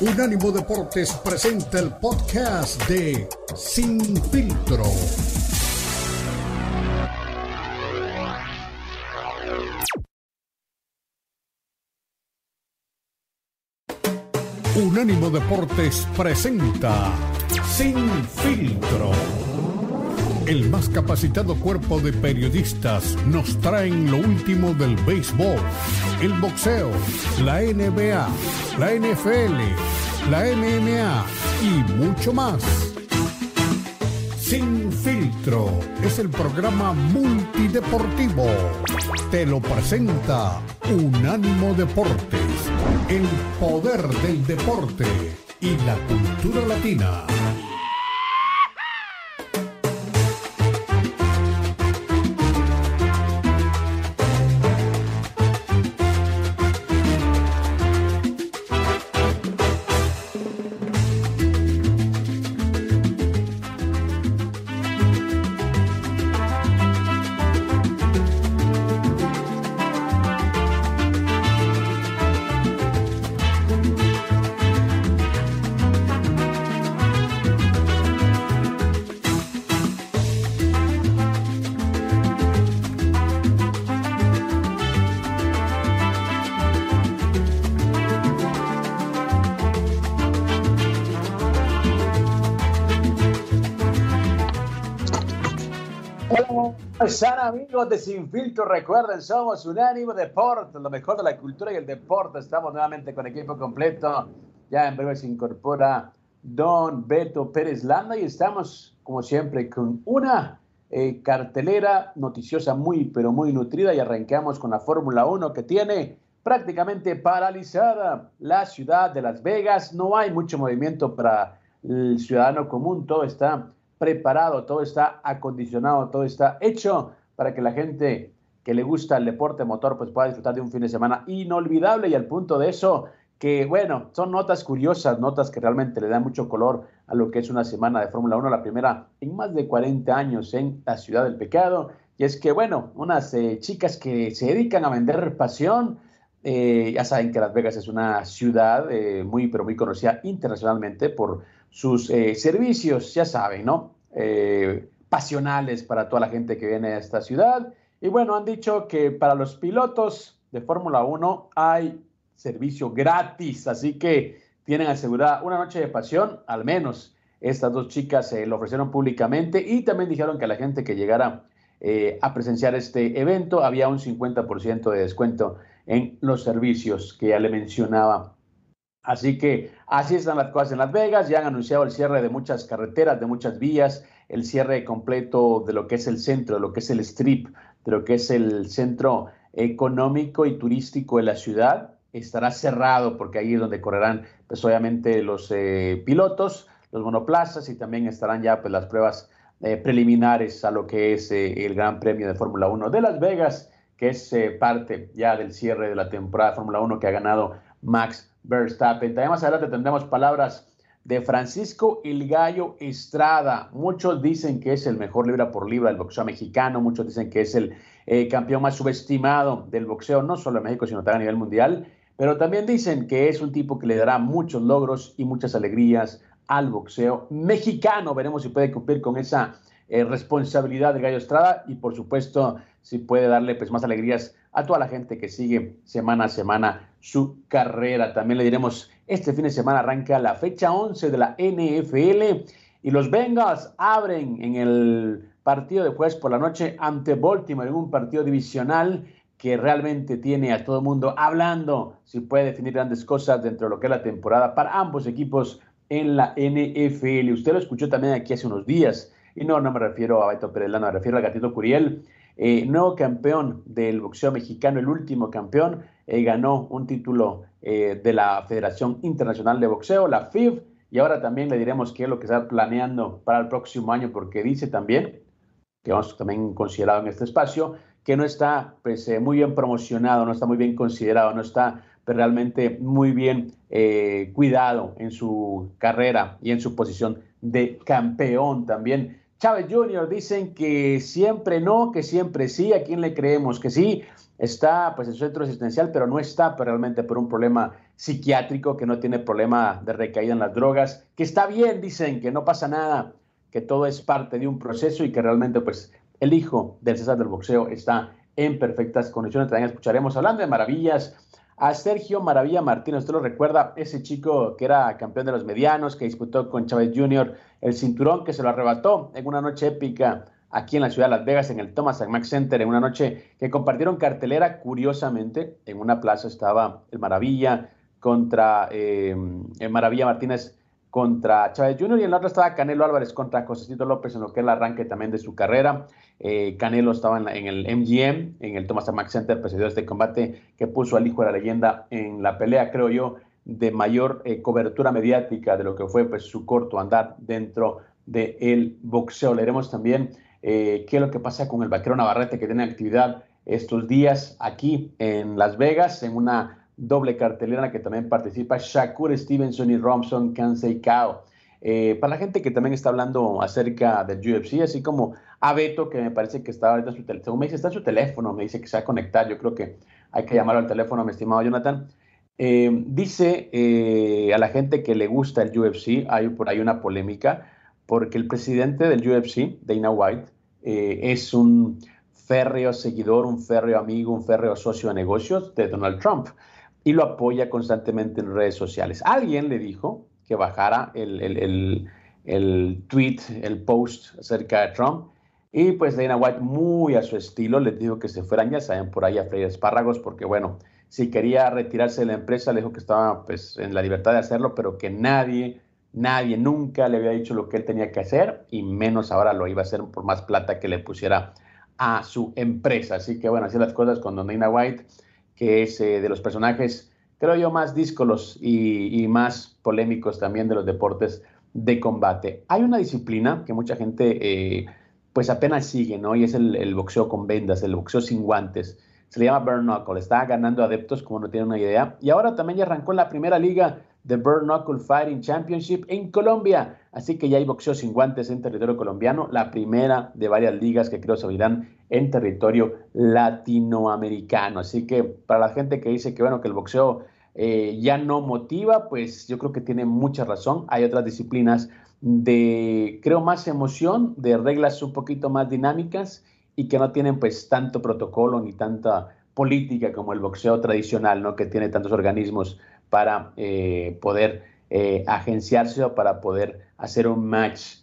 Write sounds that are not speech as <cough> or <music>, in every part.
Unánimo Deportes presenta el podcast de Sin Filtro. Unánimo Deportes presenta Sin Filtro. El más capacitado cuerpo de periodistas nos traen lo último del béisbol, el boxeo, la NBA, la NFL, la MMA y mucho más. Sin filtro es el programa multideportivo. Te lo presenta Unánimo Deportes, el poder del deporte y la cultura latina. Están amigos de Sin Filtro? Recuerden, somos Unánimo Deporte, lo mejor de la cultura y el deporte. Estamos nuevamente con equipo completo. Ya en breve se incorpora Don Beto Pérez Landa y estamos, como siempre, con una eh, cartelera noticiosa muy, pero muy nutrida y arrancamos con la Fórmula 1 que tiene prácticamente paralizada la ciudad de Las Vegas. No hay mucho movimiento para el ciudadano común, todo está preparado, todo está acondicionado, todo está hecho para que la gente que le gusta el deporte motor pues pueda disfrutar de un fin de semana inolvidable y al punto de eso que bueno, son notas curiosas, notas que realmente le dan mucho color a lo que es una semana de Fórmula 1, la primera en más de 40 años en la ciudad del pecado. Y es que, bueno, unas eh, chicas que se dedican a vender pasión, eh, ya saben que Las Vegas es una ciudad eh, muy, pero muy conocida internacionalmente por sus servicios, ya saben, ¿no? pasionales para toda la gente que viene a esta ciudad. Y bueno, han dicho que para los pilotos de Fórmula 1 hay servicio gratis, así que tienen asegurada una noche de pasión, al menos estas dos chicas se lo ofrecieron públicamente y también dijeron que a la gente que llegara eh, a presenciar este evento había un 50% de descuento en los servicios que ya le mencionaba. Así que así están las cosas en Las Vegas, ya han anunciado el cierre de muchas carreteras, de muchas vías, el cierre completo de lo que es el centro, de lo que es el strip, de lo que es el centro económico y turístico de la ciudad. Estará cerrado porque ahí es donde correrán, pues obviamente, los eh, pilotos, los monoplazas y también estarán ya pues, las pruebas eh, preliminares a lo que es eh, el Gran Premio de Fórmula 1 de Las Vegas, que es parte ya del cierre de la temporada de Fórmula 1 que ha ganado Max Verstappen. También más adelante tendremos palabras de Francisco El Gallo Estrada. Muchos dicen que es el mejor libra por libra del boxeo mexicano, muchos dicen que es el eh, campeón más subestimado del boxeo, no solo en México, sino también a nivel mundial, pero también dicen que es un tipo que le dará muchos logros y muchas alegrías al boxeo mexicano. Veremos si puede cumplir con esa eh, responsabilidad de Gallo Estrada y por supuesto si puede darle pues, más alegrías a toda la gente que sigue semana a semana su carrera. También le diremos, este fin de semana arranca la fecha 11 de la NFL y los Bengals abren en el partido de jueves por la noche ante Baltimore en un partido divisional que realmente tiene a todo el mundo hablando si puede definir grandes cosas dentro de lo que es la temporada para ambos equipos en la NFL. Usted lo escuchó también aquí hace unos días. Y no, no me refiero a Beto Perelano, me refiero a Gatito Curiel, eh, nuevo campeón del boxeo mexicano, el último campeón, eh, ganó un título eh, de la Federación Internacional de Boxeo, la FIB, y ahora también le diremos qué es lo que está planeando para el próximo año, porque dice también, que hemos también considerado en este espacio, que no está pues, muy bien promocionado, no está muy bien considerado, no está pues, realmente muy bien cuidado en su carrera y en su posición de campeón también. Chávez Jr. dicen que siempre no, que siempre sí. ¿A quién le creemos? Que sí, está pues en su centro asistencial, pero no está realmente por un problema psiquiátrico, que no tiene problema de recaída en las drogas, que está bien, dicen, que no pasa nada, que todo es parte de un proceso y que realmente pues el hijo del César del boxeo está en perfectas condiciones. También escucharemos hablando de maravillas a Sergio Maravilla Martínez. Usted lo recuerda, ese chico que era campeón de los medianos, que disputó con Chávez Jr. el cinturón que se lo arrebató en una noche épica aquí en la ciudad de Las Vegas, en el Thomas Max Center, en una noche que compartieron cartelera. Curiosamente, en una plaza estaba el Maravilla contra eh, el Maravilla Martínez contra Chávez Jr. y en la otra estaba Canelo Álvarez contra Josecito López en lo que es el arranque también de su carrera. Eh, Canelo estaba en, el MGM, en el Thomas Max Center, presidió este combate que puso al hijo de la leyenda en la pelea, creo yo, de mayor eh, cobertura mediática de lo que fue pues, su corto andar dentro del boxeo. Leeremos también eh, qué es lo que pasa con el vaquero Navarrete que tiene actividad estos días aquí en Las Vegas, en una doble cartelera que también participa Shakur Stevenson y Robson Kansei Kao. Eh, para la gente que también está hablando acerca del UFC, así como a Beto, que me parece que está ahorita en su teléfono, me dice, está en su teléfono, me dice que se va a conectar, yo creo que hay que llamarlo al teléfono, mi estimado Jonathan. Eh, dice eh, a la gente que le gusta el UFC, hay por ahí una polémica, porque el presidente del UFC, Dana White, es un férreo seguidor, un férreo amigo, un férreo socio de negocios de Donald Trump y lo apoya constantemente en redes sociales. Alguien le dijo que bajara el, el, el, tweet, el post acerca de Trump. Y pues Dana White, muy a su estilo, le dijo que se fueran, ya saben, por ahí a freír espárragos, porque bueno, si quería retirarse de la empresa, le dijo que estaba pues en la libertad de hacerlo, pero que nadie, nadie nunca le había dicho lo que él tenía que hacer, y menos ahora lo iba a hacer por más plata que le pusiera a su empresa. Así que bueno, así las cosas con Don White que es eh, de los personajes, creo yo, más díscolos y, más polémicos también de los deportes de combate. Hay una disciplina que mucha gente eh, pues apenas sigue, ¿no? Y es el, boxeo con vendas, el boxeo sin guantes. Se le llama Burn Knuckle, está ganando adeptos como no tienen una idea. Y ahora también ya arrancó la primera liga de Burn Knuckle Fighting Championship en Colombia. Así que ya hay boxeo sin guantes en territorio colombiano, la primera de varias ligas que creo se abrirán en territorio latinoamericano. Así que para la gente que dice que bueno, que el boxeo eh, ya no motiva, pues yo creo que tiene mucha razón. Hay otras disciplinas de, creo, más emoción, de reglas un poquito más dinámicas y que no tienen pues tanto protocolo ni tanta política como el boxeo tradicional, ¿no? Que tiene tantos organismos para eh, poder eh, agenciarse o para poder hacer un match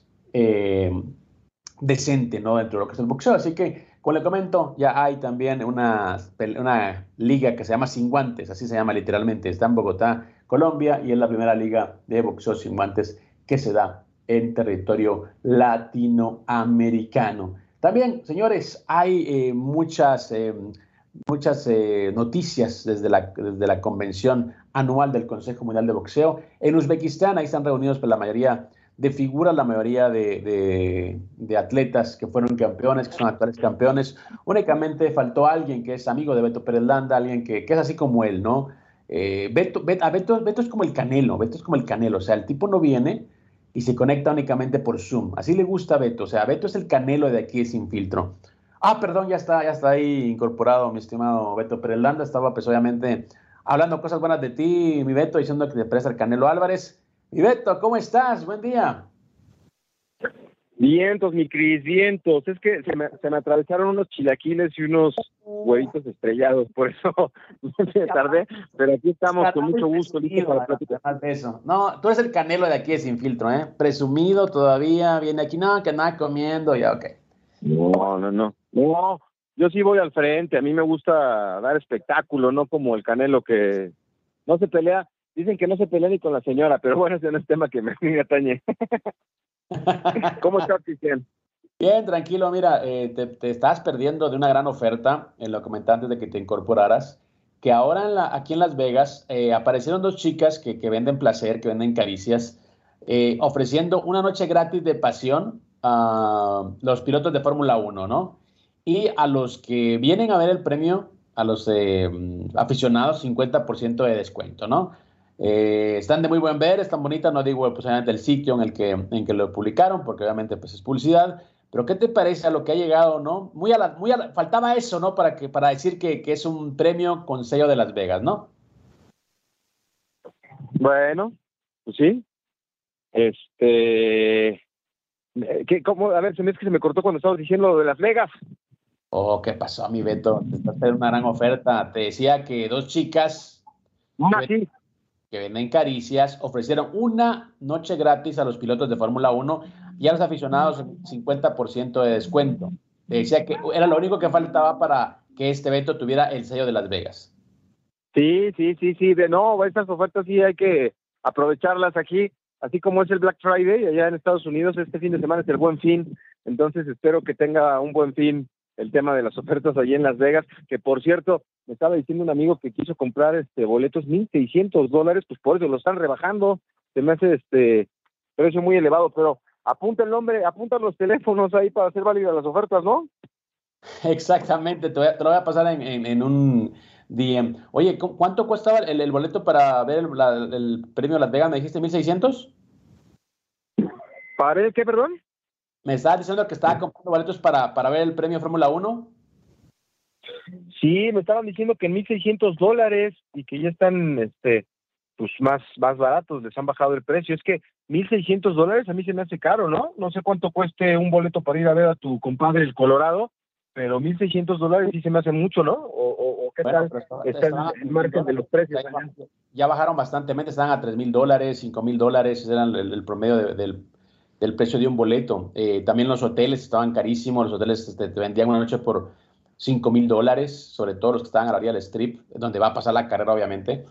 decente, ¿no? Dentro de lo que es el boxeo. Así que como le comento, ya hay también una, una liga que se llama Sin Guantes, así se llama literalmente, está en Bogotá, Colombia, y es la primera liga de boxeo sin guantes que se da en territorio latinoamericano. También, señores, hay eh, muchas, eh, muchas eh, noticias desde la, desde la convención anual del Consejo Mundial de Boxeo. En Uzbekistán, ahí están reunidos pues, la mayoría de figuras la mayoría de, atletas que fueron campeones, que son actuales campeones. Únicamente faltó alguien que es amigo de Beto Pérez Landa, alguien que, es así como él, ¿no? Eh, Beto, Beto, Beto, es como el canelo, Beto es como el canelo, o sea, el tipo no viene y se conecta únicamente por Zoom. Así le gusta a Beto, o sea, Beto es el canelo de aquí sin filtro. Ah, perdón, ya está, ya está ahí incorporado mi estimado Beto Pérez Landa. Estaba pues obviamente hablando cosas buenas de ti, mi Beto, diciendo que te presta el Canelo Álvarez. Y Beto, ¿cómo estás? Buen día. Vientos, mi Cris, vientos. Es que se me, se me atravesaron unos chilaquiles y unos huevitos estrellados, por eso <laughs> me tardé, pero aquí estamos con mucho gusto, listo para platicar. Eso. No, tú eres el canelo de aquí de Sin Filtro, ¿eh? Presumido todavía, viene aquí, no, que nada comiendo, ya, ok. No, no, no. No, yo sí voy al frente, a mí me gusta dar espectáculo, no como el canelo que no se pelea, Dicen que no se pelea ni con la señora, pero bueno, ese no es tema que me, <laughs> atañe. <laughs> ¿Cómo estás, Cristian? Bien, tranquilo. Mira, eh, te, estás perdiendo de una gran oferta, en lo comenté antes de que te incorporaras, que ahora en la, aquí en Las Vegas eh, aparecieron dos chicas que, venden placer, que venden caricias, eh, ofreciendo una noche gratis de pasión a los pilotos de Fórmula 1, ¿no? Y a los que vienen a ver el premio, a los aficionados, 50% de descuento, ¿no? Eh, están de muy buen ver, están bonitas, no digo pues, el sitio en el, que, en que lo publicaron, porque obviamente pues, es publicidad, pero ¿qué te parece a lo que ha llegado, no? Muy a la, muy faltaba eso, ¿no? Para, que, para decir que, es un premio con sello de Las Vegas, ¿no? Bueno, pues sí. Este, ¿qué, cómo? A ver, se me es que se me cortó cuando estabas diciendo lo de Las Vegas. Oh, ¿qué pasó, mi Beto? Te estás haciendo una gran oferta. Te decía que dos chicas que, sí. que venden caricias ofrecieron una noche gratis a los pilotos de Fórmula 1 y a los aficionados el 50% de descuento. Te decía que era lo único que faltaba para que este evento tuviera el sello de Las Vegas. Sí, sí, sí, sí. De no, estas ofertas sí hay que aprovecharlas aquí, así como es el Black Friday allá en Estados Unidos, este fin de semana es el Buen Fin, entonces espero que tenga un buen fin el tema de las <laughs> ofertas allí en Las Vegas, que por cierto, me estaba diciendo un amigo que quiso comprar este boletos 1600 dólares, pues por eso lo están rebajando, se me hace este precio muy elevado, pero apunta el nombre, apunta los teléfonos ahí para hacer válidas las ofertas, ¿no? <laughs> Exactamente, te, voy a, te lo voy a pasar en, en- en un DM. Oye, ¿cu- ¿cuánto costaba el, el boleto para ver el, la- el premio Las Vegas? ¿Me dijiste 1600? ¿Para el qué, perdón? Me estabas diciendo que estaba comprando boletos para, para ver el premio Fórmula 1. Sí, me estaban diciendo que en 1600 dólares y que ya están, este, pues más, más baratos, les han bajado el precio. Es que 1600 dólares a mí se me hace caro, ¿no? No sé cuánto cueste un boleto para ir a ver a tu compadre el Colorado, pero 1600 dólares sí se me hace mucho, ¿no? O, o, o qué Bueno, tal estaba- está estaban a el, margen de los precios. Ya, bajaron bastante, estaban a 3 mil dólares, 5 mil dólares, ese era el, el promedio de- del, del precio de un boleto. Eh, también los hoteles estaban carísimos, los hoteles este, te vendían una noche por 5 mil dólares, sobre todo los que estaban a la orilla del strip, donde va a pasar la carrera, obviamente.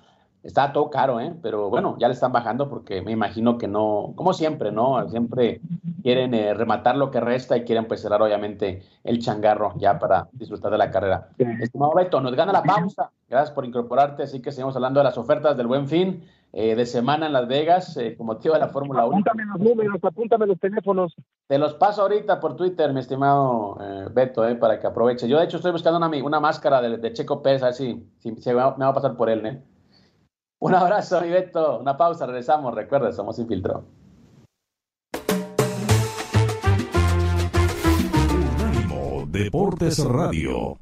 Estaba todo caro, ¿eh? Pero bueno, ya le están bajando porque me imagino que no, como siempre, ¿no? Siempre quieren eh, rematar lo que resta y quieren pues cerrar, obviamente, el changarro ya para disfrutar de la carrera. Sí. Estimado Beto, nos gana la pausa. Gracias por incorporarte. Así que seguimos hablando de las ofertas del Buen Fin eh, de semana en Las Vegas, eh, con motivo de la Fórmula 1. Apúntame los números, apúntame los teléfonos. Te los paso ahorita por Twitter, mi estimado eh, Beto, eh, para que aproveche. Yo, de hecho, estoy buscando una, una máscara de, de Checo Pérez, a ver si, si, si me va a pasar por él. ¿eh? Un abrazo, mi Beto. Una pausa, regresamos. Recuerda, somos Sin Filtro. Unánimo Deportes Radio.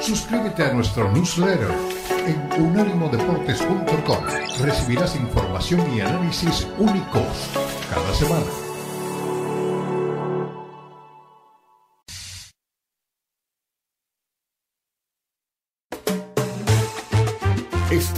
Suscríbete a nuestro newsletter en unánimodeportes.com. Recibirás información y análisis únicos cada semana.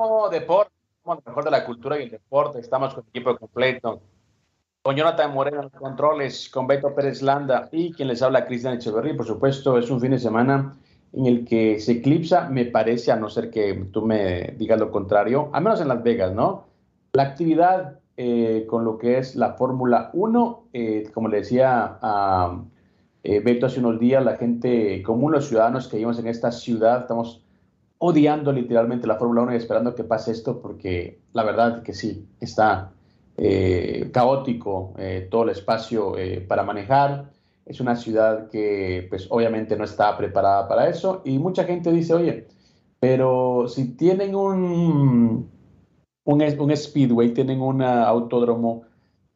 como deporte, somos lo mejor de la cultura y el deporte. Estamos con el equipo completo. Con Jonathan Moreno en los controles, con Beto Pérez Landa y quien les habla, Cristian Echeverry. Por supuesto, es un fin de semana en el que se eclipsa, me parece, a no ser que tú me digas lo contrario, al menos en Las Vegas, ¿no? La actividad eh, con lo que es la Fórmula 1, eh, como le decía a eh, Beto hace unos días, la gente común, los ciudadanos que vivimos en esta ciudad, estamos odiando literalmente la Fórmula 1 y esperando que pase esto porque la verdad que sí, está eh, caótico eh, todo el espacio eh, para manejar. Es una ciudad que pues obviamente no está preparada para eso y mucha gente dice, oye, pero si tienen un, un, un speedway, tienen un autódromo,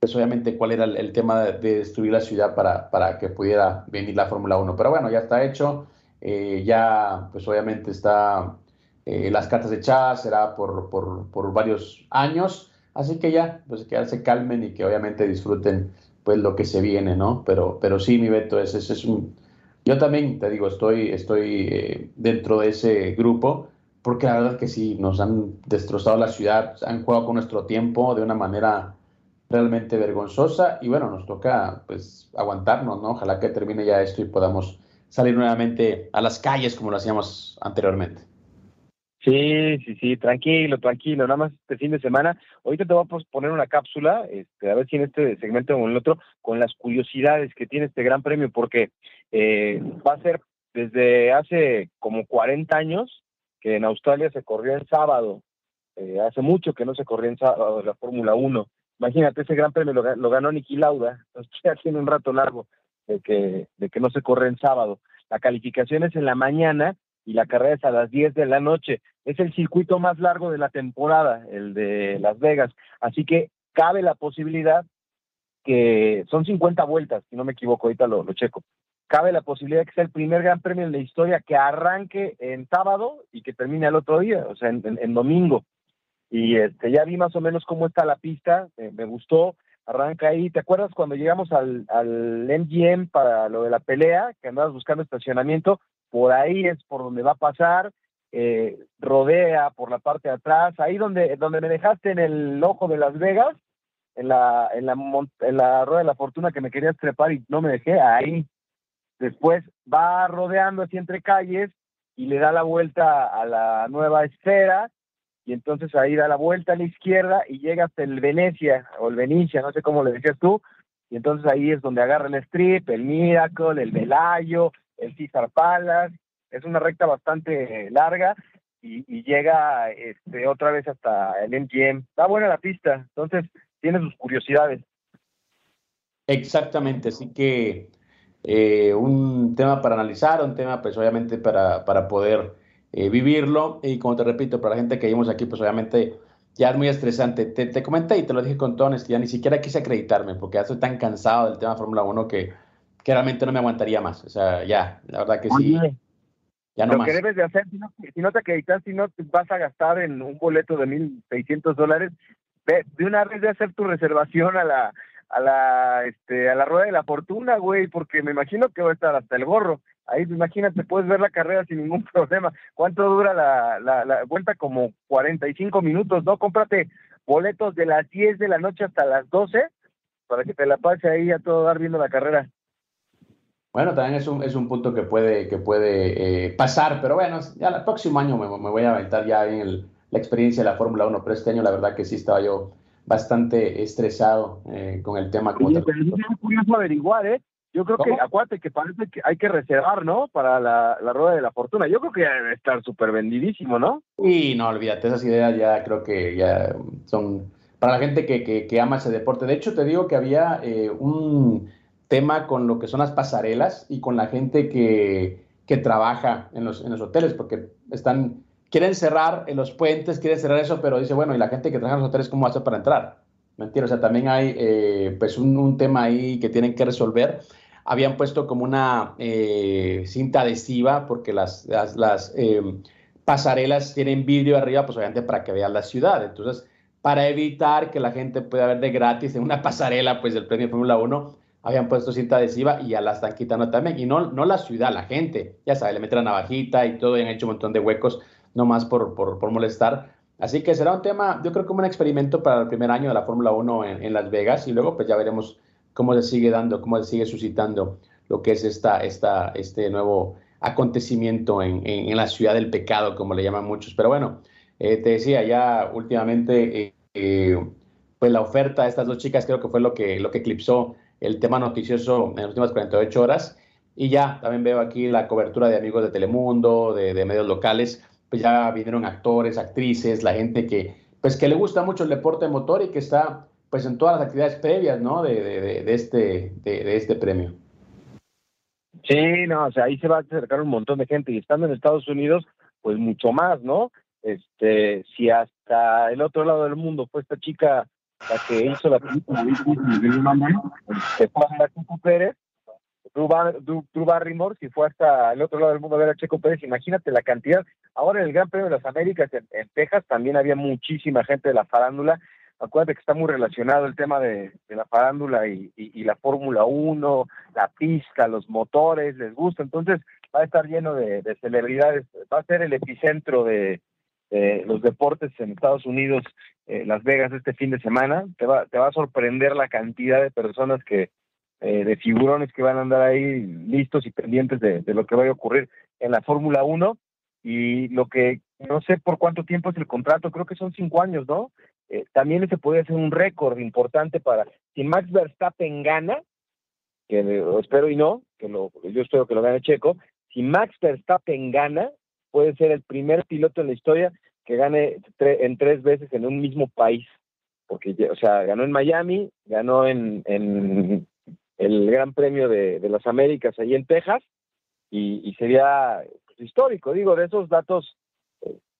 pues obviamente cuál era el, tema de, de, destruir la ciudad para, para que pudiera venir la Fórmula 1. Pero bueno, ya está hecho. Eh, ya, pues obviamente está eh, las cartas echadas, será por, por, por, varios años, así que ya, pues que se calmen y que obviamente disfruten pues lo que se viene, ¿no? Pero, pero sí, mi Beto, ese, ese es un... Yo también, te digo, estoy, estoy eh, dentro de ese grupo, porque la verdad que sí, nos han destrozado la ciudad, han jugado con nuestro tiempo de una manera realmente vergonzosa y bueno, nos toca pues aguantarnos, ¿no? Ojalá que termine ya esto y podamos salir nuevamente a las calles como lo hacíamos anteriormente. Sí, sí, sí, tranquilo, tranquilo, nada más este fin de semana. Ahorita te voy a poner una cápsula, este, a ver si en este segmento o en el otro, con las curiosidades que tiene este gran premio, porque eh, va a ser desde hace como 40 años que en Australia se corrió en sábado. Eh, hace mucho que no se corrió en sábado la Fórmula 1. Imagínate, ese gran premio lo, ganó Niki Lauda, entonces <laughs> ya tiene un rato largo de que, de que no se corre en sábado. La calificación es en la mañana y la carrera es a las 10 de la noche. Es el circuito más largo de la temporada, el de Las Vegas. Así que cabe la posibilidad que son 50 vueltas, si no me equivoco, ahorita lo, checo. Cabe la posibilidad de que sea el primer gran premio en la historia que arranque en sábado y que termine el otro día, o sea, en, domingo. Y este, ya vi más o menos cómo está la pista, me gustó, arranca ahí. ¿Te acuerdas cuando llegamos al, al MGM para lo de la pelea, que andabas buscando estacionamiento? Por ahí es por donde va a pasar, eh, rodea por la parte de atrás, ahí donde, donde me dejaste en el ojo de Las Vegas, en la, en la, en la rueda de la fortuna que me querías trepar y no me dejé, ahí. Después va rodeando así entre calles y le da la vuelta a la nueva esfera y entonces ahí da la vuelta a la izquierda y llega hasta el Venecia o el Venecia, no sé cómo le decías tú, y entonces ahí es donde agarra el strip, el Miracle, el Velayo, el César Palace, es una recta bastante larga y, llega este, otra vez hasta el MGM. Está buena la pista, entonces tiene sus curiosidades. Exactamente, así que eh, un tema para analizar, un tema pues obviamente para, para poder eh, vivirlo. Y como te repito, para la gente que vimos aquí, pues obviamente ya es muy estresante. Te, te comenté y te lo dije con toda honestidad, ni siquiera quise acreditarme porque ya estoy tan cansado del tema Fórmula 1 que, que, realmente no me aguantaría más. O sea, ya, la verdad que sí. ya no lo que debes de hacer, si no, si no te acreditas, si no te vas a gastar en un boleto de 1.600 dólares, de una vez de hacer tu reservación a la, a la, este, a la rueda de la fortuna, güey, porque me imagino que va a estar hasta el gorro. Ahí, imagínate, puedes ver la carrera sin ningún <laughs> problema. ¿Cuánto dura la, la, la vuelta? Como 45 minutos, ¿no? Cómprate boletos de las 10 de la noche hasta las 12 para que te la pase ahí a todo dar viendo la carrera. Bueno, también es un, es un punto que puede, que puede eh, pasar, pero bueno, ya el próximo año me, me voy a aventar ya en la experiencia de la Fórmula 1, pero este año la verdad que sí estaba yo bastante estresado eh, con el tema. Oye, pero es curioso averiguar, ¿eh? Yo creo que, acuérdate que parece que hay que reservar, ¿no? Para la, la rueda de la fortuna. Yo creo que debe estar súper vendidísimo, ¿no? Y no, olvídate, esas ideas ya creo que ya son para la gente que, que, ama ese deporte. De hecho, te digo que había eh, un tema con lo que son las pasarelas y con la gente que, que trabaja en los, en los hoteles, porque están quieren cerrar en los puentes, quieren cerrar eso, pero dice, bueno, ¿y la gente que trabaja en los hoteles cómo hacer para entrar? Mentira, o sea, también hay eh, pues un, tema ahí que tienen que resolver. Habían puesto como una eh, cinta adhesiva porque las, las, em, pasarelas tienen vídeo arriba, pues obviamente para que vean la ciudad. Entonces, para evitar que la gente pueda ver de gratis en una pasarela, pues del premio Fórmula 1, habían puesto cinta adhesiva y ya la están quitando también. Y no, no la ciudad, la gente. Ya sabes, le meten la navajita y todo, y han hecho un montón de huecos no más por, por, molestar. Así que será un tema, yo creo como un experimento para el primer año de la Fórmula 1 en, Las Vegas y luego pues ya veremos cómo se sigue dando, cómo se sigue suscitando lo que es esta, esta, este nuevo acontecimiento en, en, la ciudad del pecado, como le llaman muchos. Pero bueno, eh, te decía ya últimamente, eh, eh, pues la oferta de estas dos chicas creo que fue lo que, lo que eclipsó el tema noticioso en las últimas 48 horas. Y ya también veo aquí la cobertura de amigos de Telemundo, de, de medios locales pues ya vinieron actores, actrices, la gente que, pues que le gusta mucho el deporte motor y que está pues en todas las actividades previas, ¿no? De, de, este, de, este premio. Sí, no, o sea, ahí se va a acercar un montón de gente y estando en Estados Unidos, pues mucho más, ¿no? Este, si hasta el otro lado del mundo fue esta chica la que hizo la película de este, Pérez, Drew, Barrymore, si fue hasta el otro lado del mundo a ver a Checo Pérez, imagínate la cantidad. Ahora en el Gran Premio de las Américas en, Texas también había muchísima gente de la farándula. Acuérdate que está muy relacionado el tema de, la farándula y, la Fórmula 1, la pista, los motores, les gusta. Entonces va a estar lleno de, celebridades. Va a ser el epicentro de, los deportes en Estados Unidos, eh, Las Vegas, este fin de semana. Te va, te va a sorprender la cantidad de personas que, eh, de figurones que van a andar ahí listos y pendientes de, lo que vaya a ocurrir en la Fórmula 1 y lo que no sé por cuánto tiempo es el contrato, creo que son cinco años, ¿no? Eh, también ese puede ser un récord importante para si Max Verstappen gana, que espero y no, que lo, yo espero que lo gane Checo, si Max Verstappen gana, puede ser el primer piloto en la historia que gane en tres veces en un mismo país. Porque, o sea, ganó en Miami, ganó en, el Gran Premio de, las Américas ahí en Texas, y, sería histórico, digo, de esos datos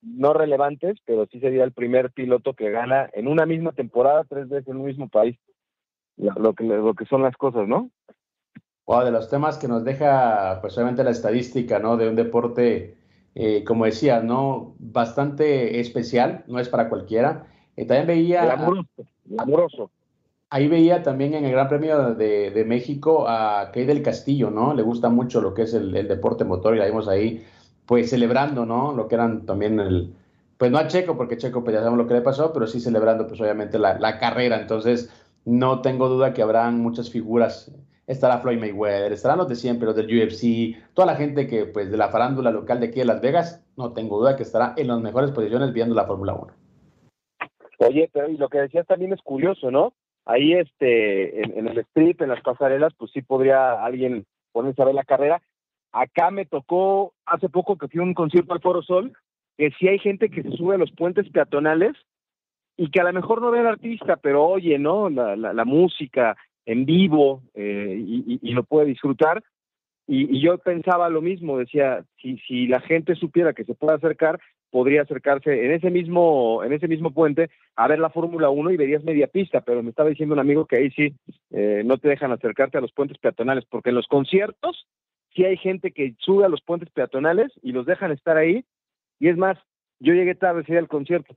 no relevantes, pero sí sería el primer piloto que gana en una misma temporada tres veces en un mismo país. Lo que, lo que son las cosas, ¿no? Wow, de los temas que nos deja, pues obviamente la estadística, ¿no? De un deporte, eh, como decía, ¿no? Bastante especial, no es para cualquiera. Eh, también veía... Amoroso, Ahí veía también en el Gran Premio de, México a Kay del Castillo, ¿no? Le gusta mucho lo que es el, deporte motor y la vimos ahí, pues celebrando, ¿no? Lo que eran también el... Pues no a Checo, porque Checo pues ya sabemos lo que le pasó, pero sí celebrando pues obviamente la, la carrera. Entonces, no tengo duda que habrán muchas figuras estará Floyd Mayweather, estarán los de siempre, los del UFC, toda la gente que, pues, de la farándula local de aquí de Las Vegas, no tengo duda que estará en las mejores posiciones viendo la Fórmula 1. Oye, pero y lo que decías también es curioso, ¿no? Ahí, este, en, el strip, en las pasarelas, pues sí podría alguien ponerse a ver la carrera. Acá me tocó, hace poco que fui a un concierto al Foro Sol, que sí hay gente que se sube a los puentes peatonales y que a lo mejor no ve al artista, pero oye, ¿no? La, la, la música, en vivo eh, y, lo puede disfrutar. Y, yo pensaba lo mismo, decía, si, si la gente supiera que se puede acercar, podría acercarse en ese mismo, en ese mismo puente a ver la Fórmula 1 y verías media pista, pero me estaba diciendo un amigo que ahí sí eh, no te dejan acercarte a los puentes peatonales, porque en los conciertos sí hay gente que sube a los puentes peatonales y los dejan estar ahí, y es más, yo llegué tarde ese al concierto,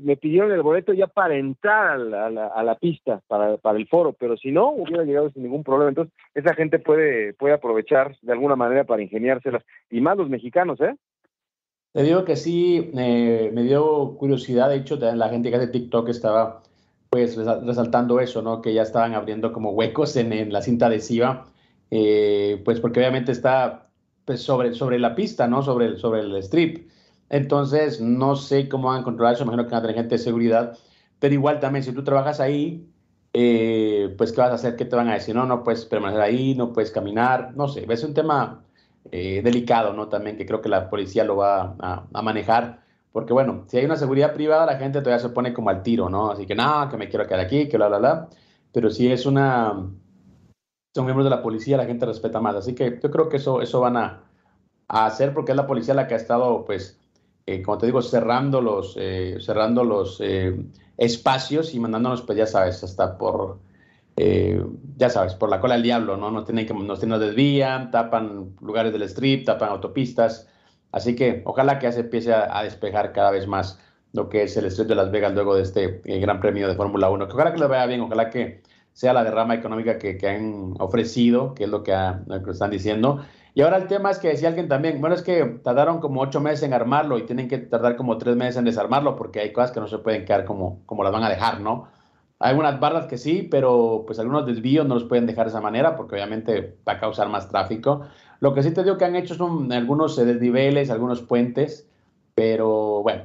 me pidieron el boleto ya para entrar a la, a la, pista, para, para, el foro, pero si no, hubiera llegado sin ningún problema. Entonces, esa gente puede, puede aprovechar de alguna manera para ingeniárselas, y más los mexicanos, ¿eh? Te digo que sí, eh, me dio curiosidad, de hecho, la gente que hace TikTok estaba pues resaltando eso, ¿no? Que ya estaban abriendo como huecos en, en la cinta adhesiva, eh, pues porque obviamente está pues, sobre, sobre la pista, ¿no? Sobre, sobre el strip. Entonces, no sé cómo van a controlar eso, imagino que van a tener gente de seguridad, pero igual también, si tú trabajas ahí, eh, pues, ¿qué vas a hacer? ¿Qué te van a decir? No, no puedes permanecer ahí, no puedes caminar, no sé, es un tema eh, delicado, ¿no? También que creo que la policía lo va a, manejar, porque bueno, si hay una seguridad privada, la gente todavía se pone como al tiro, ¿no? Así que no, que me quiero quedar aquí, que bla, bla, bla, pero si es una, son miembros de la policía, la gente respeta más, así que yo creo que eso, eso van a, a hacer porque es la policía la que ha estado, pues, eh, como te digo, cerrando los, eh, cerrando los eh, espacios y mandándonos, pues ya sabes, hasta por, ya sabes, por la cola del diablo, ¿no? Nos tienen que, nos, nos desvían, tapan lugares del strip, tapan autopistas. Así que ojalá que se empiece a, despejar cada vez más lo que es el strip de Las Vegas luego de este Gran Premio de Fórmula 1. Que ojalá que lo vaya bien, ojalá que sea la derrama económica que, que han ofrecido, que es lo que, que están diciendo y ahora el tema es que decía alguien también, bueno, es que tardaron como ocho meses en armarlo y tienen que tardar como tres meses en desarmarlo porque hay cosas que no se pueden quedar como, como las van a dejar, ¿no? Hay unas barras que sí, pero pues algunos desvíos no los pueden dejar de esa manera porque obviamente va a causar más tráfico. Lo que sí te digo que han hecho son algunos eh, desniveles, algunos puentes, pero bueno,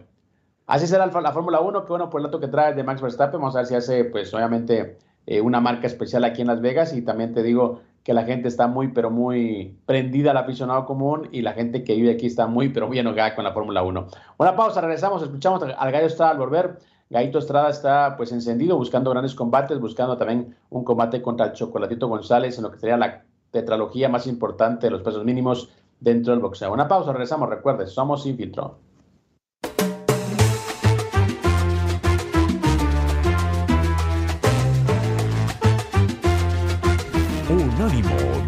así será la Fórmula 1, que bueno, por el dato que trae de Max Verstappen, vamos a ver si hace pues obviamente eh, una marca especial aquí en Las Vegas y también te digo, que la gente está muy, pero muy prendida al aficionado común y la gente que vive aquí está muy, pero muy enojada con la Fórmula 1. Una pausa, regresamos, escuchamos al Gallo Estrada al volver. Gallito Estrada está pues encendido, buscando grandes combates, buscando también un combate contra el Chocolatito González en lo que sería la tetralogía más importante de los pesos mínimos dentro del boxeo. Una pausa, regresamos, recuerde, somos Sin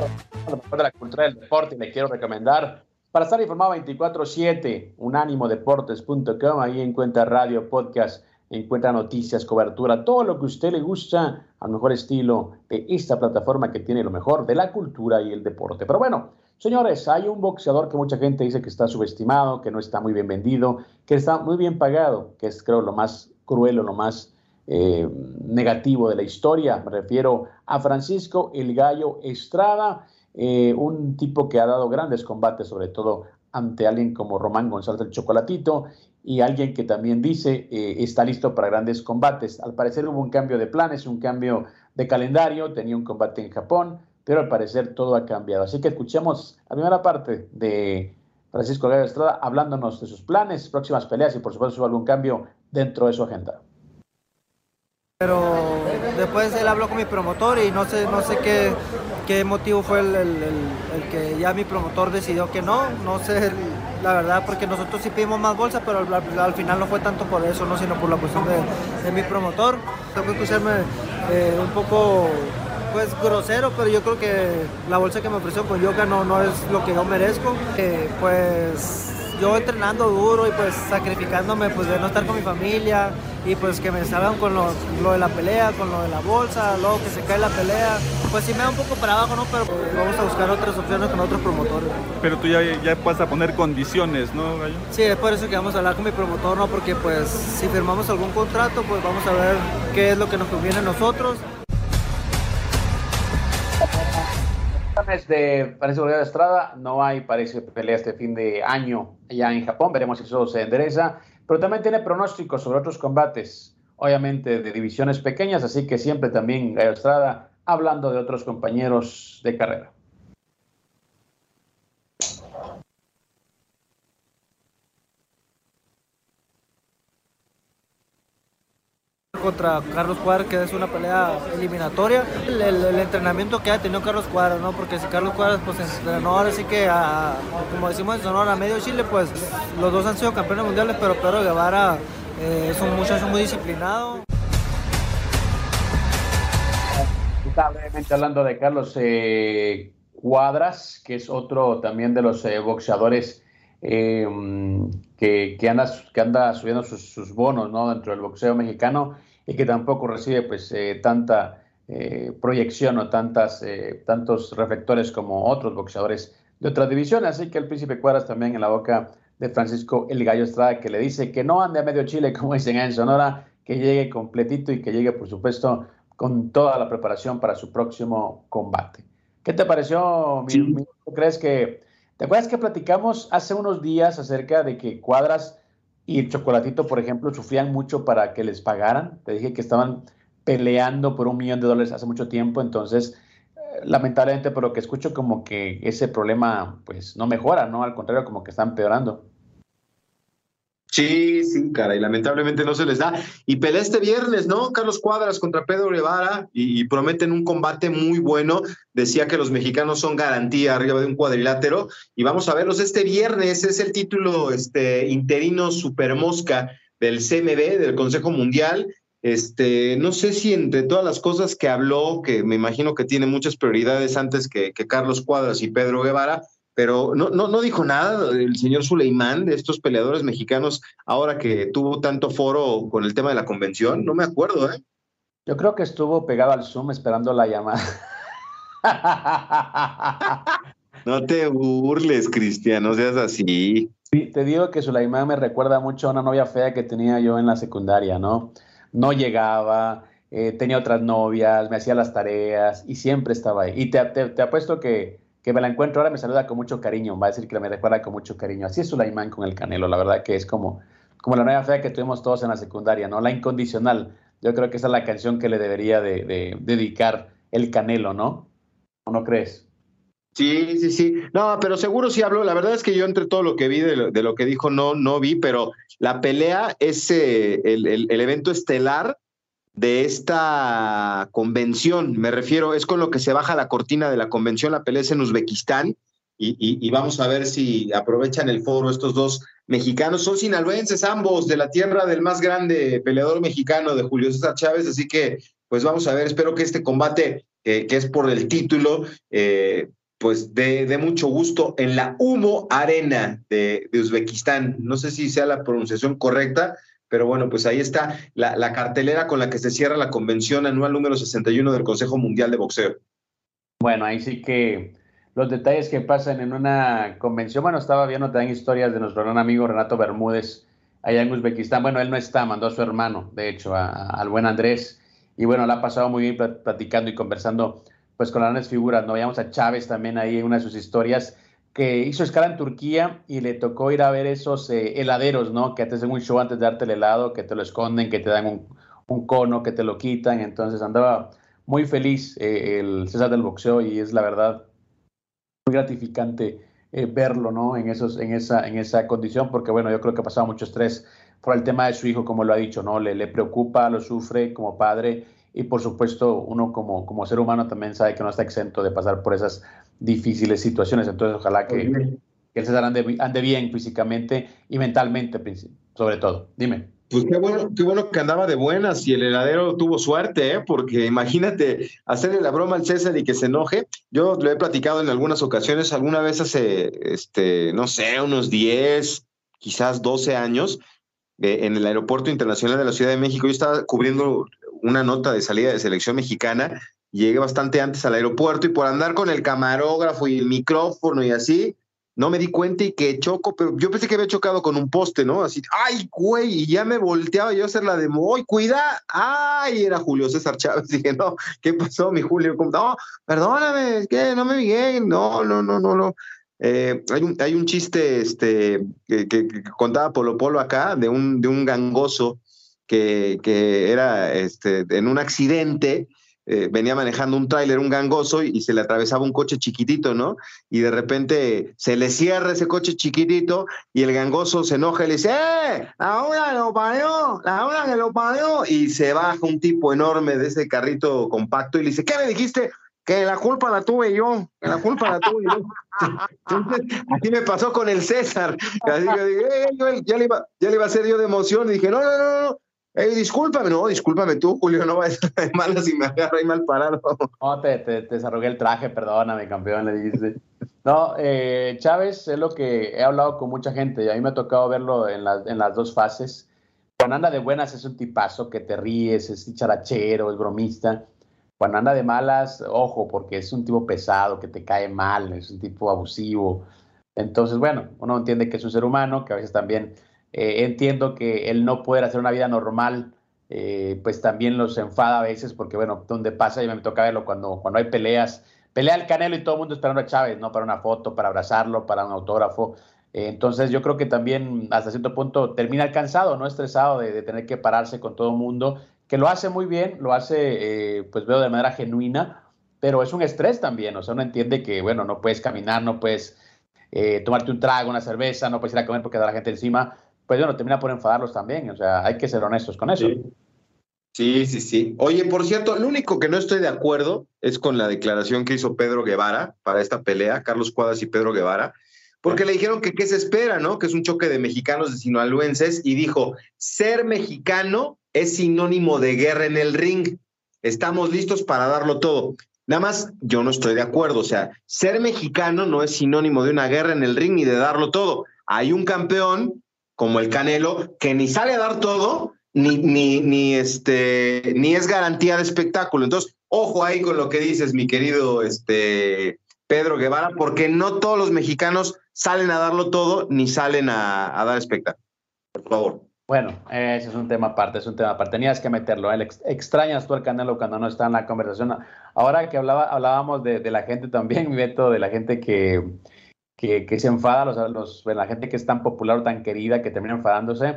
De la cultura del deporte le quiero recomendar para estar informado 24/7, unánimodeportes.com, ahí encuentra radio, podcast, encuentra noticias, cobertura, todo lo que a usted le gusta al mejor estilo de esta plataforma que tiene lo mejor de la cultura y el deporte. Pero bueno, Señores, hay un boxeador que mucha gente dice que está subestimado, que no está muy bien vendido, que está muy bien pagado, que es creo lo más cruel o lo más eh, negativo de la historia. Me refiero a Francisco El Gallo Estrada, eh, un tipo que ha dado grandes combates, sobre todo ante alguien como Román González del Chocolatito y alguien que también dice eh, está listo para grandes combates. Al parecer hubo un cambio de planes, un cambio de calendario, tenía un combate en Japón, pero al parecer todo ha cambiado. Así que escuchemos la primera parte de Francisco Gallo Estrada hablándonos de sus planes, próximas peleas y por supuesto algún cambio dentro de su agenda. Pero después él habló con mi promotor y no sé, no sé qué, qué motivo fue el, que ya mi promotor decidió que no, no sé la verdad, porque nosotros sí pedimos más bolsa, pero al, final no fue tanto por eso, no sino por la cuestión de, mi promotor. Tengo que escucharme eh, un poco pues grosero, pero yo creo que la bolsa que me ofreció con yoga no, no es lo que yo merezco. Eh, pues yo entrenando duro y pues sacrificándome pues de no estar con mi familia y pues que me salgan con lo, de la pelea, con lo de la bolsa, luego que se cae la pelea, pues sí me da un poco para abajo, ¿no? Pero pues, vamos a buscar otras opciones con otros promotores. Pero tú ya, ya vas a poner condiciones, ¿no, Gallo? Sí, es por eso que vamos a hablar con mi promotor, ¿no? Porque pues si firmamos algún contrato, pues vamos a ver qué es lo que nos conviene a nosotros. de Francisco de Estrada, no hay, parece, pelea este fin de año ya en Japón, veremos si eso se endereza, pero también tiene pronósticos sobre otros combates, obviamente de divisiones pequeñas, así que siempre también Gallo Estrada hablando de otros compañeros de carrera. Contra Carlos Cuadras, que es una pelea eliminatoria. El, entrenamiento que ha tenido Carlos Cuadras, ¿no? Porque si Carlos Cuadras pues entrenó ahora sí que, como decimos en Sonora, a medio Chile, pues los dos han sido campeones mundiales, pero Pedro Guevara eh, es un muchacho muy disciplinado. Lamentablemente hablando de Carlos eh, Cuadras, que es otro también de los eh, boxeadores que, que, anda, que anda subiendo sus, sus, bonos ¿no? dentro del boxeo mexicano y que tampoco recibe pues eh, tanta eh, proyección o tantas, eh, tantos reflectores como otros boxeadores de otras divisiones. Así que el príncipe Cuadras también en la boca de Francisco El Gallo Estrada, que le dice que no ande a medio Chile, <laughs> como dicen en Sonora, que llegue completito y que llegue, por supuesto, con toda la preparación para su próximo combate. ¿Qué te pareció? ¿Crees que... ¿Te acuerdas que platicamos hace unos días acerca de que Cuadras y el Chocolatito, por ejemplo, sufrían mucho para que les pagaran. Te dije que estaban peleando por un millón de dólares hace mucho tiempo, entonces, eh, lamentablemente, por lo que escucho, como que ese problema, pues, no mejora, ¿no? Al contrario, como que están empeorando. Sí, sí, cara, y lamentablemente no se les da. Y pelea este viernes, ¿no? Carlos Cuadras contra Pedro Guevara y, prometen un combate muy bueno. Decía que los mexicanos son garantía arriba de un cuadrilátero y vamos a verlos este viernes. Es el título este, interino Supermosca del CMB, del Consejo Mundial. Este, no sé si entre todas las cosas que habló, que me imagino que tiene muchas prioridades antes que, que Carlos Cuadras y Pedro Guevara, pero no, no, no dijo nada el señor Suleimán de estos peleadores mexicanos ahora que tuvo tanto foro con el tema de la convención. No me acuerdo, ¿eh? Yo creo que estuvo pegado al Zoom esperando la llamada. no te burles, Cristian, no seas así. Sí, te digo que Suleimán me recuerda mucho a una novia fea que tenía yo en la secundaria, ¿no? No llegaba, eh, tenía otras novias, me hacía las tareas y siempre estaba ahí. Y te, te apuesto que que me la encuentro ahora me saluda con mucho cariño, va a decir que me recuerda con mucho cariño. Así es Sulaimán con el Canelo, la verdad que es como, como la nueva fea que tuvimos todos en la secundaria, ¿no? La incondicional. Yo creo que esa es la canción que le debería de, dedicar el Canelo, ¿no? ¿O no crees? Sí, sí, sí. No, pero seguro sí habló. La verdad es que yo entre todo lo que vi de lo, que dijo no, no vi, pero la pelea es el, el, evento estelar de esta convención. Me refiero, es con lo que se baja la cortina de la convención, la pelea en Uzbekistán. Y, vamos a ver si aprovechan el foro estos dos mexicanos. Son sinaloenses ambos, de la tierra del más grande peleador mexicano de Julio César Chávez. Así que, pues vamos a ver, espero que este combate, que es por el título, eh, pues de, mucho gusto en la Humo Arena de, de Uzbekistán. No sé si sea la pronunciación correcta, pero bueno, pues ahí está la, cartelera con la que se cierra la convención anual número 61 del Consejo Mundial de Boxeo. Bueno, ahí sí que los detalles que pasan en una convención. Bueno, estaba viendo también historias de nuestro gran amigo Renato Bermúdez allá en Uzbekistán. Bueno, él no está, mandó a su hermano, de hecho, al buen Andrés. Y bueno, la ha pasado muy bien platicando y conversando pues con las grandes figuras. No veíamos a Chávez también ahí en una de sus historias que hizo escala en Turquía y le tocó ir a ver esos eh, heladeros, ¿no? Que te hacen un show antes de darte el helado, que te lo esconden, que te dan un, cono, que te lo quitan. Entonces andaba muy feliz eh, el César del boxeo y es la verdad muy gratificante eh, verlo, ¿no? En, esos, en, esa, en esa condición, porque bueno, yo creo que ha pasado mucho estrés por el tema de su hijo, como lo ha dicho, ¿no? Le, le preocupa, lo sufre como padre y por supuesto uno como, como ser humano también sabe que no está exento de pasar por esas difíciles situaciones. Entonces ojalá que, que el César ande, ande bien físicamente y mentalmente, sobre todo. Dime. Pues qué bueno, qué bueno que andaba de buenas y el heladero tuvo suerte, ¿eh? porque imagínate hacerle la broma al César y que se enoje. Yo lo he platicado en algunas ocasiones, alguna vez hace, este, no sé, unos 10, quizás 12 años, eh, en el Aeropuerto Internacional de la Ciudad de México. Yo estaba cubriendo una nota de salida de selección mexicana, llegué bastante antes al aeropuerto y por andar con el camarógrafo y el micrófono y así, no me di cuenta y que choco, pero yo pensé que había chocado con un poste, ¿no? Así, ay, güey, y ya me volteaba yo a hacer la de, ¡ay, cuida! ¡Ay! Era Julio César Chávez. <laughs> Dije, no, ¿qué pasó, mi Julio? No, perdóname, es que no me vi no, no, no, no, no. Eh, hay, un, hay un chiste este, que, que, contaba Polo Polo acá de un, de un gangoso que, que era este, en un accidente eh, venía manejando un tráiler, un gangoso, y, se le atravesaba un coche chiquitito, ¿no? Y de repente se le cierra ese coche chiquitito y el gangoso se enoja y le dice, ¡eh! ¡La hora que lo parió! ¡La hora que lo parió! Y se baja un tipo enorme de ese carrito compacto y le dice, ¿qué me dijiste? que la culpa la tuve yo, que la culpa la tuve yo. <laughs> Entonces, así me pasó con el César. Así dije, eh, ya, le iba, ya le iba a hacer yo de emoción. Y dije, no, no, no, no, Ey, discúlpame, no, discúlpame tú, Julio, no vayas a de malas si me agarra ahí mal parado. No, te, te, el traje, perdóname, campeón, le dice. No, eh, Chávez es lo que he hablado con mucha gente y a mí me ha tocado verlo en, en las dos fases. Cuando anda de buenas es un tipazo que te ríes, es charachero, es bromista. Cuando anda de malas, ojo, porque es un tipo pesado, que te cae mal, es un tipo abusivo. Entonces, bueno, uno entiende que es un ser humano, que a veces también eh, entiendo que él no poder hacer una vida normal, eh, pues también los enfada a veces, porque bueno, donde pasa, y me toca verlo cuando, cuando hay peleas, pelea el Canelo y todo el mundo esperando a Chávez, ¿no? Para una foto, para abrazarlo, para un autógrafo. Eh, entonces yo creo que también hasta cierto punto termina cansado, ¿no? Estresado de, tener que pararse con todo el mundo, que lo hace muy bien, lo hace, pues veo de manera genuina, pero es un estrés también, o sea, uno entiende que, bueno, no puedes caminar, no puedes tomarte un trago, una cerveza, no puedes ir a comer porque da la gente encima, pues bueno, termina por enfadarlos también. O sea, hay que ser honestos con eso. Sí. sí, sí, Oye, por cierto, lo único que no estoy de acuerdo es con la declaración que hizo Pedro Guevara para esta pelea, Carlos Cuadras y Pedro Guevara, porque le dijeron que qué se espera, ¿no? Que es un choque de mexicanos de sinaloenses y dijo, ser mexicano es sinónimo de guerra en el ring. Estamos listos para darlo todo. Nada más, yo no estoy de acuerdo. O sea, ser mexicano no es sinónimo de una guerra en el ring ni de darlo todo. Hay un campeón como el Canelo, que ni sale a dar todo, ni, ni, ni, este, ni es garantía de espectáculo. Entonces, ojo ahí con lo que dices, mi querido este, Pedro Guevara, porque no todos los mexicanos salen a darlo todo, ni salen a, dar espectáculo. Por favor. Bueno, ese es un tema aparte, es un tema aparte. Tenías que meterlo. ¿eh? Extrañas tú al Canelo cuando no está en la conversación. Ahora que hablaba, hablábamos de, la gente también, <laughs> Beto, de la gente que, que, se enfada, los, la gente que es tan popular o tan querida que termina enfadándose.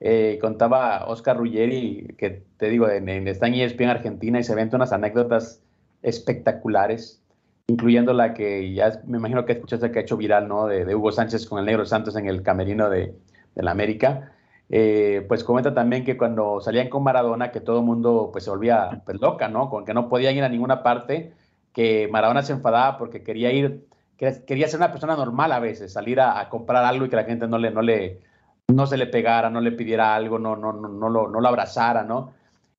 Eh, contaba Oscar Ruggeri, que te digo, en, en, está en ESPN Argentina y se ven unas anécdotas espectaculares, incluyendo la que ya me imagino que escuchaste que ha hecho viral, ¿no? De, Hugo Sánchez con el Negro Santos en el camerino de, la América. Eh, pues comenta también que cuando salían con Maradona, que todo el mundo pues se volvía pues, loca, ¿no? Con que no podían ir a ninguna parte, que Maradona se enfadaba porque quería ir quería ser una persona normal a veces, salir a, comprar algo y que la gente no le, no le, no se le pegara, no le pidiera algo, no, no, no, no, lo, no lo abrazara, ¿no?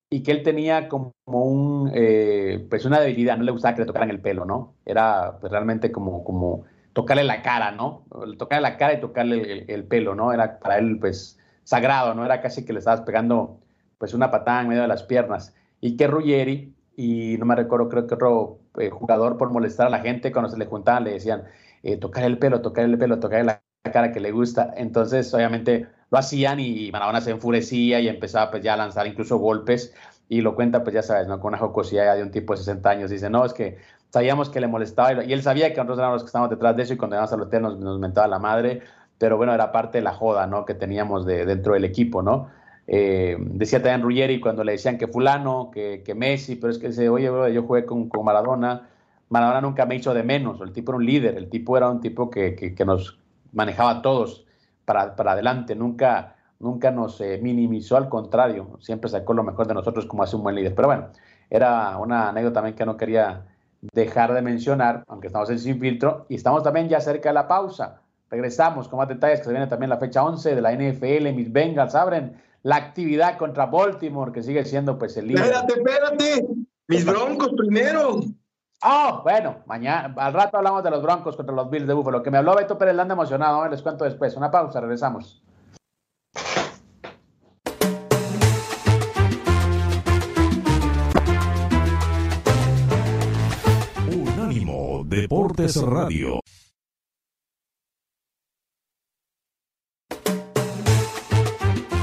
Y que él tenía como un, eh, pues una debilidad, no le gustaba que le tocaran el pelo, ¿no? Era pues, realmente como, como tocarle la cara, ¿no? Tocarle la cara y tocarle el, pelo, ¿no? Era para él, pues, sagrado, ¿no? Era casi que le estabas pegando, pues, una patada en medio de las piernas. Y que Ruggeri y no me recuerdo, creo que otro eh, jugador por molestar a la gente cuando se le juntaban le decían, eh, tocar el pelo, tocar el pelo, tocar la cara que le gusta. Entonces, obviamente lo hacían y Maradona se enfurecía y empezaba pues ya a lanzar incluso golpes y lo cuenta pues ya sabes, ¿no? Con una jocosidad de un tipo de 60 años. Dice, no, es que sabíamos que le molestaba y él sabía que nosotros éramos los que estábamos detrás de eso y cuando íbamos al hotel nos, nos mentaba la madre, pero bueno, era parte de la joda, ¿no? Que teníamos de, dentro del equipo, ¿no? Eh, decía también Ruggeri cuando le decían que fulano, que, que Messi, pero es que dice, oye, bro, yo jugué con, con, Maradona, Maradona nunca me hizo de menos, el tipo era un líder, el tipo era un tipo que, que, nos manejaba a todos para, para, adelante, nunca, nunca nos eh, minimizó, al contrario, siempre sacó lo mejor de nosotros como hace un buen líder. Pero bueno, era una anécdota también que no quería dejar de mencionar, aunque estamos en Sin Filtro, y estamos también ya cerca de la pausa. Regresamos con más detalles, que se viene también la fecha 11 de la NFL, mis Bengals abren la actividad contra Baltimore, que sigue siendo pues el líder. Espérate, espérate, mis Broncos primero. Oh, bueno, mañana, al rato hablamos de los Broncos contra los Bills de Buffalo, que me habló Beto Pérez Landa emocionado, les cuento después. Una pausa, regresamos. Unánimo Deportes Radio.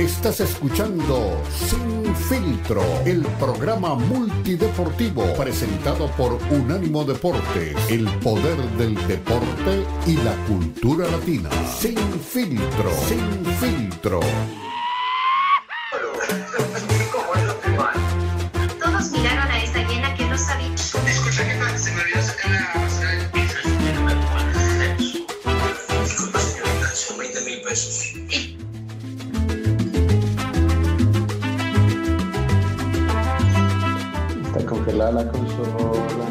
Estás escuchando Sin Filtro, el programa multideportivo presentado por Unánimo Deportes, el poder del deporte y la cultura latina. Sin Filtro, Sin Filtro. Todos miraron a esa llena que no sabía. Escucha, jefa, se me olvidó sacar la basura del piso. Disculpa, señorita, son 20 mil pesos. Está congelada la consola.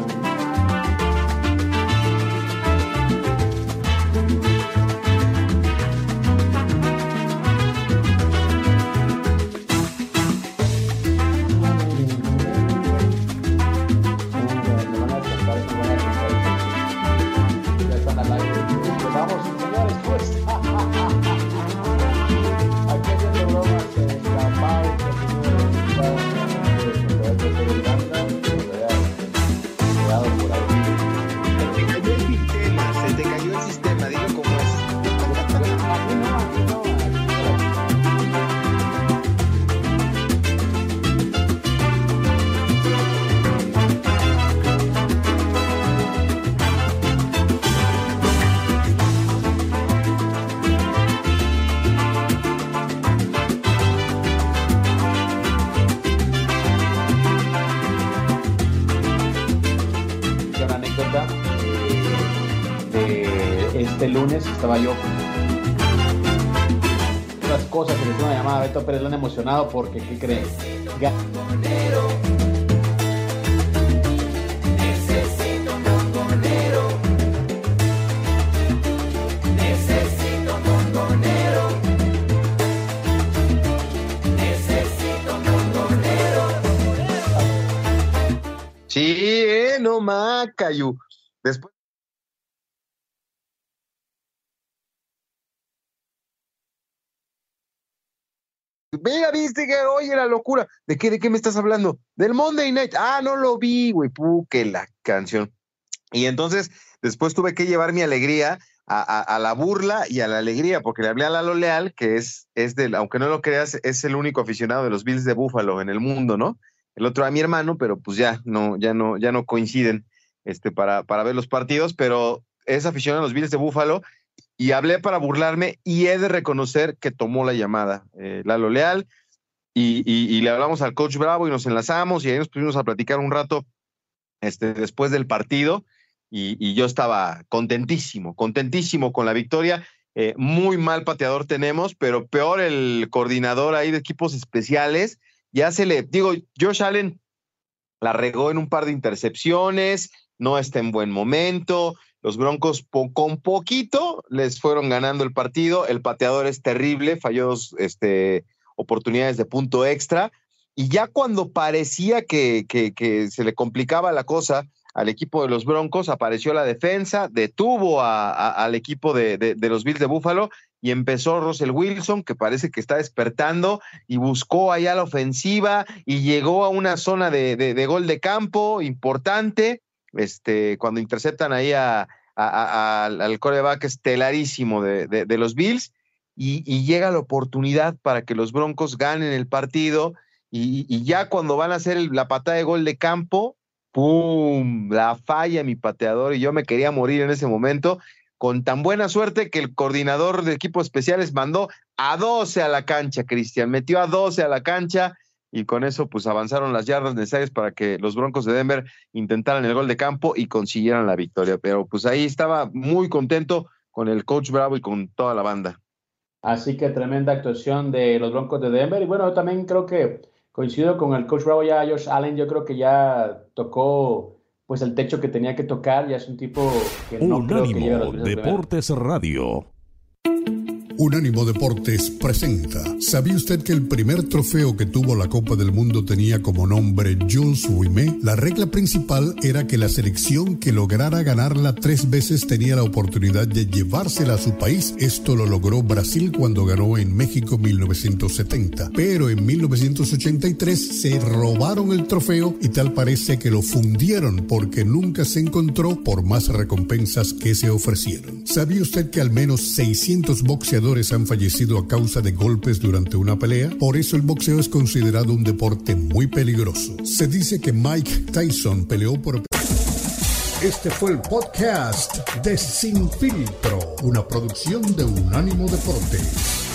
Yo. Otras cosas que le hizo una llamada a Beto Pérez le han emocionado porque ¿qué creen? Sí, eh, no macayu. Después. Mira, viste que oye la locura. ¿De qué, de qué me estás hablando? Del Monday Night. Ah, no lo vi, güey. Pu, que la canción. Y entonces, después tuve que llevar mi alegría a, a- a la burla y a la alegría, porque le hablé a Lalo Leal, que es, es del, aunque no lo creas, es el único aficionado de los Bills de Buffalo en el mundo, ¿no? El otro a mi hermano, pero pues ya no, ya no, ya no coinciden este, para, para ver los partidos, pero es aficionado a los Bills de Buffalo y hablé para burlarme y he de reconocer que tomó la llamada eh, Lalo Leal y, y- le hablamos al coach Bravo y nos enlazamos y ahí nos pusimos a platicar un rato este, después del partido y, y yo estaba contentísimo, contentísimo con la victoria. Eh, muy mal pateador tenemos, pero peor el coordinador ahí de equipos especiales. Ya se le, digo, Josh Allen la regó en un par de intercepciones, no está en buen momento. Los Broncos con poquito les fueron ganando el partido. El pateador es terrible, falló dos este, oportunidades de punto extra. Y ya cuando parecía que, que- que se le complicaba la cosa al equipo de los Broncos, apareció la defensa, detuvo a- al equipo de, los Bills de Buffalo y empezó Russell Wilson, que parece que está despertando y buscó allá la ofensiva y llegó a una zona de gol de campo importante, este, cuando interceptan ahí a- al, coreback estelarísimo de, los Bills y, llega la oportunidad para que los Broncos ganen el partido y, y ya cuando van a hacer el- la patada de gol de campo, ¡pum! La falla mi pateador y yo me quería morir en ese momento con tan buena suerte que el coordinador de equipos especiales mandó a 12 a la cancha, Cristian, metió a 12 a la cancha y con eso pues avanzaron las yardas necesarias para que los Broncos de Denver intentaran el gol de campo y consiguieran la victoria. Pero pues ahí estaba muy contento con el coach Bravo y con toda la banda. Así que tremenda actuación de los Broncos de Denver. Y bueno, yo también creo que coincido con el coach Bravo, ya Josh Allen, yo creo que ya tocó pues el techo que tenía que tocar, ya es un tipo que no creo que llegue a los Unánimo Denver. Deportes Radio. Unánimo Deportes presenta. ¿Sabía usted que el primer trofeo que tuvo la Copa del Mundo tenía como nombre Jules Rimet? La regla principal era que la selección que lograra ganarla tres veces tenía la oportunidad de llevársela a su país. Esto lo logró Brasil cuando ganó en México 1970. Pero en 1983 se robaron el trofeo y tal parece que lo fundieron porque nunca se encontró por más recompensas que se ofrecieron. ¿Sabía usted que al menos 600 boxeadores han fallecido a causa de golpes durante una pelea, por eso el boxeo es considerado un deporte muy peligroso. Se dice que Mike Tyson peleó por... Este fue el podcast de Sin Filtro, una producción de Unánimo Deportes.